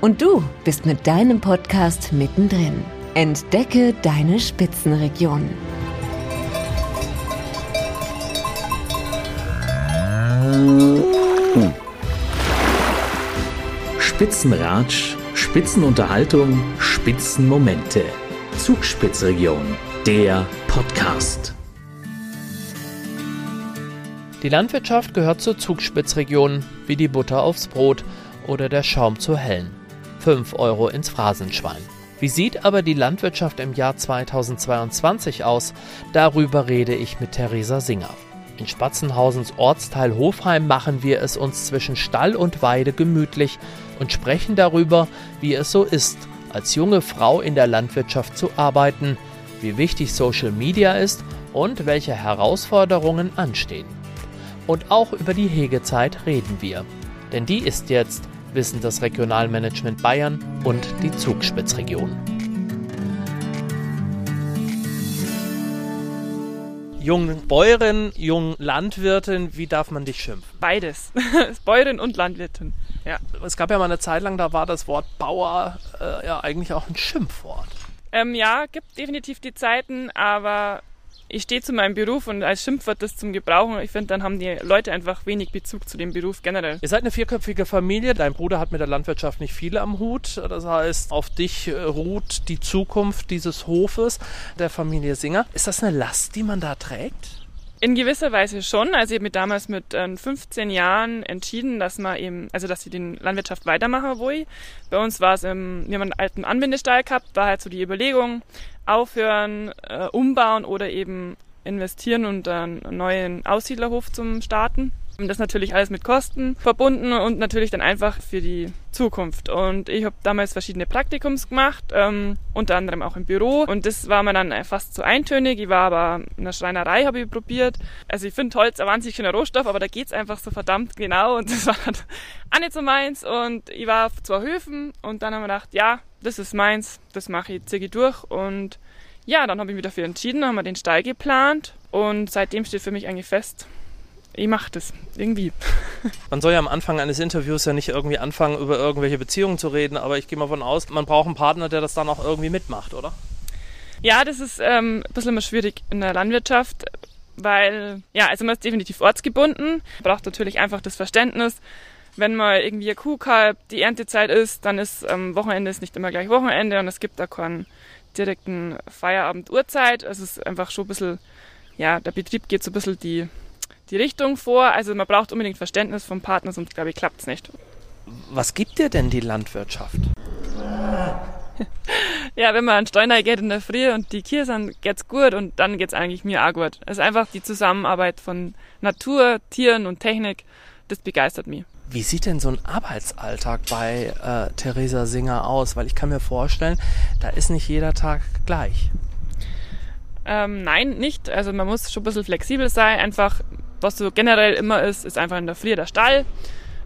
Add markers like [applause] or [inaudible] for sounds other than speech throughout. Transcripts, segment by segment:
Und du bist mit deinem Podcast mittendrin. Entdecke deine Spitzenregion. Spitzenratsch, Spitzenunterhaltung, Spitzenmomente. Zugspitzregion, der Podcast. Die Landwirtschaft gehört zur Zugspitzregion, wie die Butter aufs Brot oder der Schaum zur Hellen. 5 Euro ins Phrasenschwein. Wie sieht aber die Landwirtschaft im Jahr 2022 aus? Darüber rede ich mit Theresa Singer. In Spatzenhausens Ortsteil Hofheim machen wir es uns zwischen Stall und Weide gemütlich und sprechen darüber, wie es so ist, als junge Frau in der Landwirtschaft zu arbeiten, wie wichtig Social Media ist und welche Herausforderungen anstehen. Und auch über die Hegezeit reden wir. Denn die ist jetzt, wissen das Regionalmanagement Bayern und die Zugspitzregion. Jungen Bäuerin, jungen Landwirtin, wie darf man dich schimpfen? Beides. [laughs] Bäuerin und Landwirtin. Ja. Es gab ja mal eine Zeit lang, da war das Wort Bauer äh, ja eigentlich auch ein Schimpfwort. Ähm, ja, gibt definitiv die Zeiten, aber ich stehe zu meinem Beruf und als Schimpfwort das zum Gebrauchen, ich finde, dann haben die Leute einfach wenig Bezug zu dem Beruf generell. Ihr seid eine vierköpfige Familie. Dein Bruder hat mit der Landwirtschaft nicht viel am Hut. Das heißt, auf dich äh, ruht die Zukunft dieses Hofes der Familie Singer. Ist das eine Last, die man da trägt? In gewisser Weise schon. Also ich habe mich damals mit äh, 15 Jahren entschieden, dass man eben, also dass ich den Landwirtschaft weitermache, ich. Bei uns war es, im, wir haben einen alten Anbindestall gehabt, war halt so die Überlegung, aufhören, äh, umbauen oder eben investieren und einen neuen Aussiedlerhof zum Starten. Das natürlich alles mit Kosten verbunden und natürlich dann einfach für die Zukunft. Und ich habe damals verschiedene Praktikums gemacht, ähm, unter anderem auch im Büro. Und das war mir dann fast zu eintönig. Ich war aber in der Schreinerei, habe ich probiert. Also ich finde Holz ein wahnsinnig schöner Rohstoff, aber da geht's einfach so verdammt genau. Und das [laughs] war dann auch nicht so meins. Und ich war auf zwei Höfen und dann haben wir gedacht, ja, das ist meins, das mache ich, ziehe ich durch. Und ja, dann habe ich mich dafür entschieden, haben wir den Stall geplant. Und seitdem steht für mich eigentlich fest, ich mache das irgendwie. [laughs] Man soll ja am Anfang eines Interviews ja nicht irgendwie anfangen, über irgendwelche Beziehungen zu reden, aber ich gehe mal von aus, man braucht einen Partner, der das dann auch irgendwie mitmacht, oder? Ja, das ist ähm, ein bisschen immer schwierig in der Landwirtschaft, weil, ja, also man ist definitiv ortsgebunden, braucht natürlich einfach das Verständnis, wenn mal irgendwie ein Kuhkalb die Erntezeit ist, dann ist ähm, Wochenende ist nicht immer gleich Wochenende und es gibt da keinen direkten Feierabend-Uhrzeit. Also es ist einfach schon ein bisschen, ja, der Betrieb geht so ein bisschen die die Richtung vor. Also man braucht unbedingt Verständnis vom Partner, sonst glaube ich, klappt es nicht. Was gibt dir denn die Landwirtschaft? ja, wenn man an Steuner geht in der Früh und die Kühe sind, geht's gut und dann geht's eigentlich mir auch gut. Also einfach die Zusammenarbeit von Natur, Tieren und Technik, das begeistert mich. Wie sieht denn so ein Arbeitsalltag bei äh, Theresa Singer aus? Weil ich kann mir vorstellen, da ist nicht jeder Tag gleich. Ähm, nein, nicht. Also man muss schon ein bisschen flexibel sein. Einfach was so generell immer ist, ist einfach in der Früh der Stall.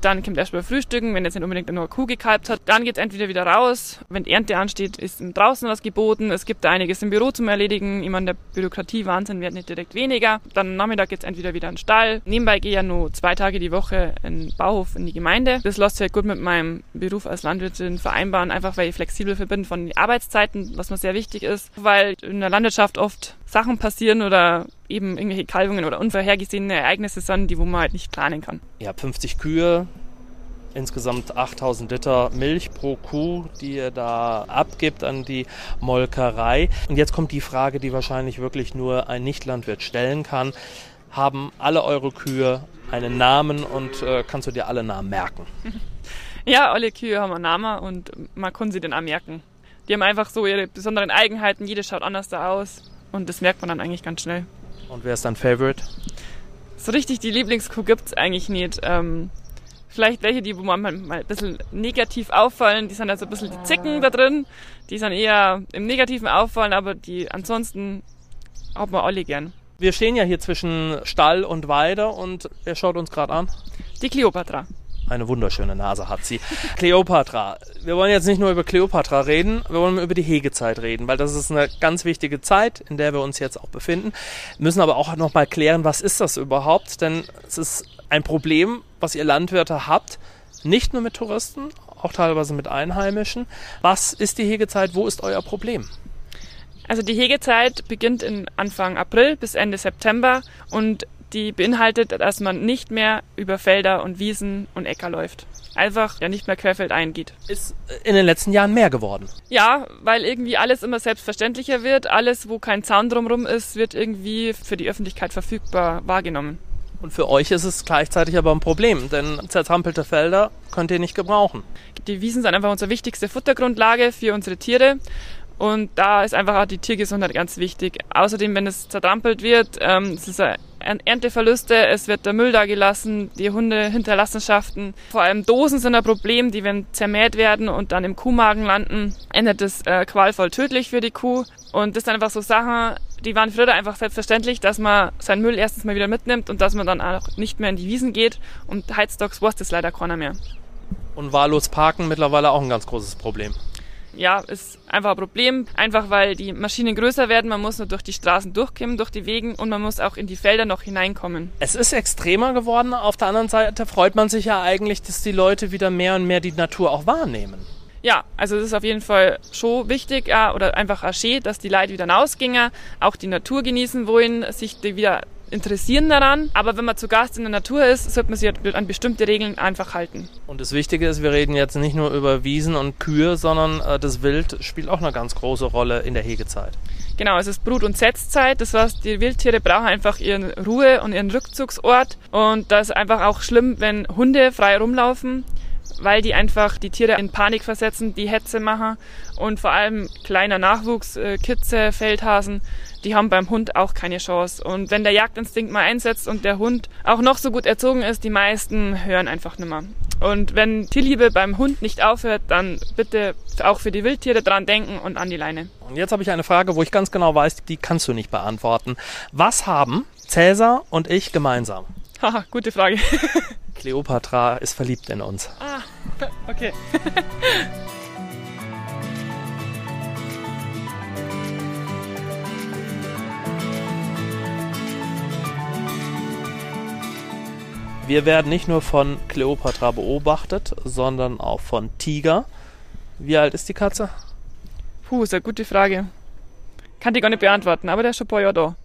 Dann kommt erstmal Frühstücken, wenn jetzt nicht unbedingt nur eine Kuh gekalbt hat. Dann geht es entweder wieder raus. Wenn Ernte ansteht, ist draußen was geboten. Es gibt da einiges im Büro zum Erledigen. Ich meine, der Bürokratie-Wahnsinn wird nicht direkt weniger. Dann am Nachmittag geht es entweder wieder in den Stall. Nebenbei gehe ich ja nur zwei Tage die Woche in den Bauhof in die Gemeinde. Das lässt sich halt gut mit meinem Beruf als Landwirtin vereinbaren, einfach weil ich flexibel bin von den Arbeitszeiten, was mir sehr wichtig ist. Weil in der Landwirtschaft oft Sachen passieren oder eben irgendwelche Kalbungen oder unvorhergesehene Ereignisse sind, die wo man halt nicht planen kann. Habt 50 Kühe, insgesamt 8000 Liter Milch pro Kuh, die ihr da abgibt an die Molkerei. Und jetzt kommt die Frage, die wahrscheinlich wirklich nur ein Nichtlandwirt stellen kann. Haben alle eure Kühe einen Namen und äh, kannst du dir alle Namen merken? [laughs] Ja, alle Kühe haben einen Namen und man kann sie dann auch merken. Die haben einfach so ihre besonderen Eigenheiten, jede schaut anders da aus und das merkt man dann eigentlich ganz schnell. Und wer ist dein Favorite? So richtig die Lieblingskuh gibt's eigentlich nicht. Ähm, vielleicht welche, die wo man mal ein bisschen negativ auffallen, die sind also ein bisschen die Zicken da drin, die sind eher im Negativen auffallen, aber die ansonsten hat man alle gern. Wir stehen ja hier zwischen Stall und Weide und wer schaut uns gerade an? Die Kleopatra. Eine wunderschöne Nase hat sie. Kleopatra. Wir wollen jetzt nicht nur über Kleopatra reden, wir wollen über die Hegezeit reden, weil das ist eine ganz wichtige Zeit, in der wir uns jetzt auch befinden. Wir müssen aber auch noch mal klären, was ist das überhaupt? Denn es ist ein Problem, was ihr Landwirte habt, nicht nur mit Touristen, auch teilweise mit Einheimischen. Was ist die Hegezeit? Wo ist euer Problem? Also die Hegezeit beginnt in Anfang April bis Ende September und die beinhaltet, dass man nicht mehr über Felder und Wiesen und Äcker läuft. Einfach ja nicht mehr querfeldein geht. Ist in den letzten Jahren mehr geworden. Ja, weil irgendwie alles immer selbstverständlicher wird. Alles, wo kein Zaun drumherum ist, wird irgendwie für die Öffentlichkeit verfügbar wahrgenommen. Und für euch ist es gleichzeitig aber ein Problem, denn zertrampelte Felder könnt ihr nicht gebrauchen. Die Wiesen sind einfach unsere wichtigste Futtergrundlage für unsere Tiere. Und da ist einfach auch die Tiergesundheit ganz wichtig. Außerdem, wenn es zertrampelt wird, ähm, es ist Ernteverluste, es wird der Müll da gelassen, die Hunde Hinterlassenschaften. Vor allem Dosen sind ein Problem, die wenn zermäht werden und dann im Kuhmagen landen, endet es äh, qualvoll tödlich für die Kuh. Und das sind einfach so Sachen, die waren früher einfach selbstverständlich, dass man seinen Müll erstens mal wieder mitnimmt und dass man dann auch nicht mehr in die Wiesen geht. Und Heizstocks weiß das leider keiner mehr. Und wahllos parken mittlerweile auch ein ganz großes Problem ja, ist einfach ein Problem. Einfach weil die Maschinen größer werden, man muss nur durch die Straßen durchkommen, durch die Wegen und man muss auch in die Felder noch hineinkommen. Es ist extremer geworden. Auf der anderen Seite freut man sich ja eigentlich, dass die Leute wieder mehr und mehr die Natur auch wahrnehmen. Ja, also es ist auf jeden Fall schon wichtig ja, oder einfach auch schön, dass die Leute wieder rausgingen, auch die Natur genießen wollen, sich die wieder interessieren daran. Aber wenn man zu Gast in der Natur ist, sollte man sich an bestimmte Regeln einfach halten. Und das Wichtige ist, wir reden jetzt nicht nur über Wiesen und Kühe, sondern äh, das Wild spielt auch eine ganz große Rolle in der Hegezeit. Genau, es ist Brut- und Setzzeit. Das heißt, die Wildtiere brauchen einfach ihren Ruhe- und ihren Rückzugsort. Und das ist einfach auch schlimm, wenn Hunde frei rumlaufen weil die einfach die Tiere in Panik versetzen, die Hetze machen und vor allem kleiner Nachwuchs, äh, Kitze, Feldhasen, die haben beim Hund auch keine Chance. Und wenn der Jagdinstinkt mal einsetzt und der Hund auch noch so gut erzogen ist, die meisten hören einfach nimmer. Und wenn Tierliebe beim Hund nicht aufhört, dann bitte auch für die Wildtiere dran denken und an die Leine. Und jetzt habe ich eine Frage, wo ich ganz genau weiß, die kannst du nicht beantworten. Was haben Cäsar und ich gemeinsam? Haha, gute Frage. [laughs] Kleopatra ist verliebt in uns. Ah, okay. Wir werden nicht nur von Kleopatra beobachtet, sondern auch von Tiger. Wie alt ist die Katze? Puh, ist eine gute Frage. Kann die gar nicht beantworten, aber der ist schon ein paar Jahre da.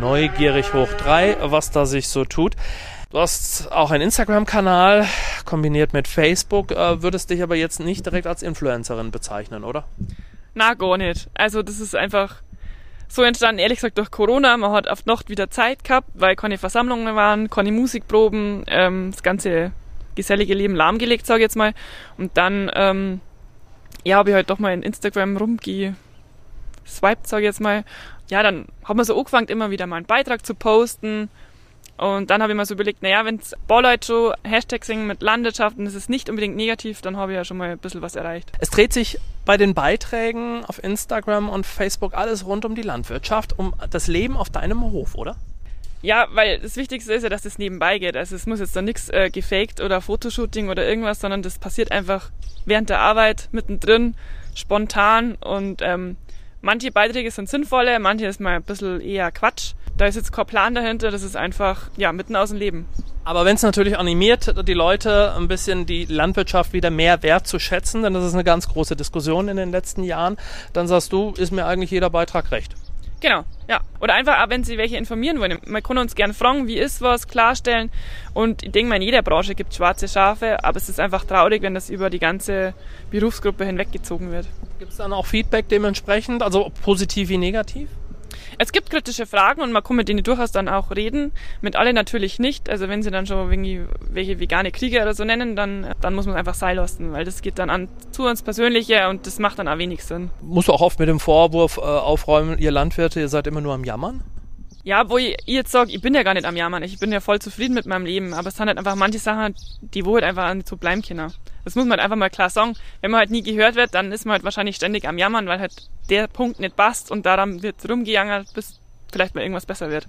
Neugierig hoch drei, was da sich so tut. Du hast auch einen Instagram-Kanal kombiniert mit Facebook, äh, würdest dich aber jetzt nicht direkt als Influencerin bezeichnen, oder? Na, gar nicht. Also das ist einfach so entstanden, ehrlich gesagt, durch Corona. Man hat auf Nacht wieder Zeit gehabt, weil keine Versammlungen waren, keine Musikproben, ähm, das ganze gesellige Leben lahmgelegt, sage ich jetzt mal. Und dann, ähm, ja, habe ich halt doch mal in Instagram rumgeswiped, sage ich jetzt mal. Ja, dann hat man so angefangen, immer wieder mal einen Beitrag zu posten. Und dann habe ich mir so überlegt, naja, wenn es Leute schon Hashtags singen mit Landwirtschaft und es ist nicht unbedingt negativ, dann habe ich ja schon mal ein bisschen was erreicht. Es dreht sich bei den Beiträgen auf Instagram und Facebook alles rund um die Landwirtschaft, um das Leben auf deinem Hof, oder? Ja, weil das Wichtigste ist ja, dass es nebenbei geht. Also es muss jetzt da nichts äh, gefaked oder Fotoshooting oder irgendwas, sondern das passiert einfach während der Arbeit, mittendrin, spontan und ähm, manche Beiträge sind sinnvolle, manche ist mal ein bisschen eher Quatsch. Da ist jetzt kein Plan dahinter, das ist einfach, ja, mitten aus dem Leben. Aber wenn es natürlich animiert, die Leute ein bisschen die Landwirtschaft wieder mehr wertzuschätzen, denn das ist eine ganz große Diskussion in den letzten Jahren, dann sagst du, ist mir eigentlich jeder Beitrag recht. Genau, ja. Oder einfach, auch wenn Sie welche informieren wollen. Man kann uns gern fragen, wie ist was, klarstellen. Und ich denke mal, in jeder Branche gibt es schwarze Schafe, aber es ist einfach traurig, wenn das über die ganze Berufsgruppe hinweggezogen wird. Gibt es dann auch Feedback dementsprechend, also positiv wie negativ? Es gibt kritische Fragen und man kann mit denen durchaus dann auch reden. Mit allen natürlich nicht. Also wenn sie dann schon irgendwie welche vegane Kriege oder so nennen, dann, dann muss man einfach sein lassen, weil das geht dann an zu uns Persönliche und das macht dann auch wenig Sinn. Musst du auch oft mit dem Vorwurf äh, aufräumen, ihr Landwirte, ihr seid immer nur am Jammern? Ja, wo ich jetzt sage, ich bin ja gar nicht am Jammern, ich bin ja voll zufrieden mit meinem Leben, aber es sind halt einfach manche Sachen, die wo halt einfach nicht so bleiben können. Das muss man halt einfach mal klar sagen. Wenn man halt nie gehört wird, dann ist man halt wahrscheinlich ständig am Jammern, weil halt der Punkt nicht passt und daran wird rumgejangert, bis vielleicht mal irgendwas besser wird.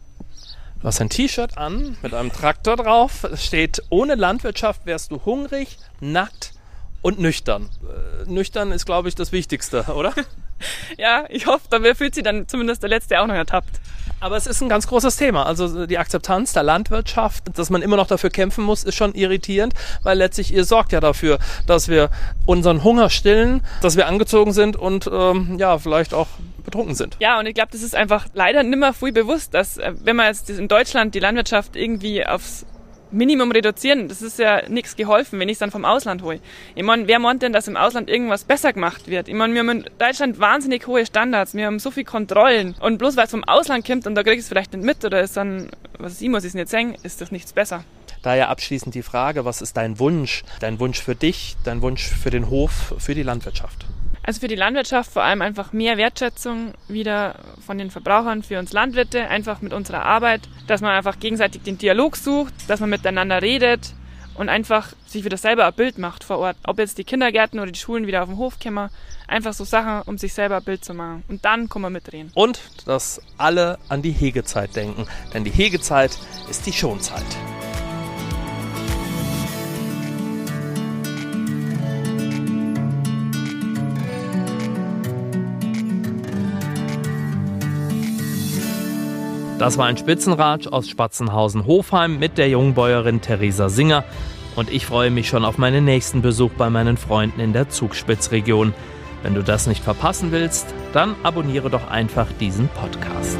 Du hast ein T-Shirt an mit einem Traktor drauf. Es steht, ohne Landwirtschaft wärst du hungrig, nackt und nüchtern. Äh, nüchtern ist, glaube ich, das Wichtigste, oder? [laughs] ja, ich hoffe, da fühlt sich dann zumindest der Letzte auch noch ertappt. Aber es ist ein ganz großes Thema. Also die Akzeptanz der Landwirtschaft, dass man immer noch dafür kämpfen muss, ist schon irritierend, weil letztlich ihr sorgt ja dafür, dass wir unseren Hunger stillen, dass wir angezogen sind und ähm, ja, vielleicht auch betrunken sind. Ja, und ich glaube, das ist einfach leider nimmer viel bewusst, dass äh, wenn man jetzt in Deutschland die Landwirtschaft irgendwie aufs Minimum reduzieren, das ist ja nichts geholfen, wenn ich es dann vom Ausland hole. Ich meine, wer meint denn, dass im Ausland irgendwas besser gemacht wird? Ich meine, wir haben in Deutschland wahnsinnig hohe Standards, wir haben so viel Kontrollen und bloß weil es vom Ausland kommt und da kriege ich es vielleicht nicht mit oder ist dann, was ich muss ich nicht sagen, ist das nichts besser. Daher abschließend die Frage, was ist dein Wunsch? Dein Wunsch für dich, dein Wunsch für den Hof, für die Landwirtschaft? Also für die Landwirtschaft vor allem einfach mehr Wertschätzung wieder von den Verbrauchern für uns Landwirte, einfach mit unserer Arbeit, dass man einfach gegenseitig den Dialog sucht, dass man miteinander redet und einfach sich wieder selber ein Bild macht vor Ort. Ob jetzt die Kindergärten oder die Schulen wieder auf dem Hof kommen, einfach so Sachen, um sich selber ein Bild zu machen. Und dann kann man mitreden. Und dass alle an die Hegezeit denken, denn die Hegezeit ist die Schonzeit. Das war ein Spitzenratsch aus Spatzenhausen-Hofheim mit der Jungbäuerin Theresa Singer. Und ich freue mich schon auf meinen nächsten Besuch bei meinen Freunden in der Zugspitzregion. Wenn du das nicht verpassen willst, dann abonniere doch einfach diesen Podcast.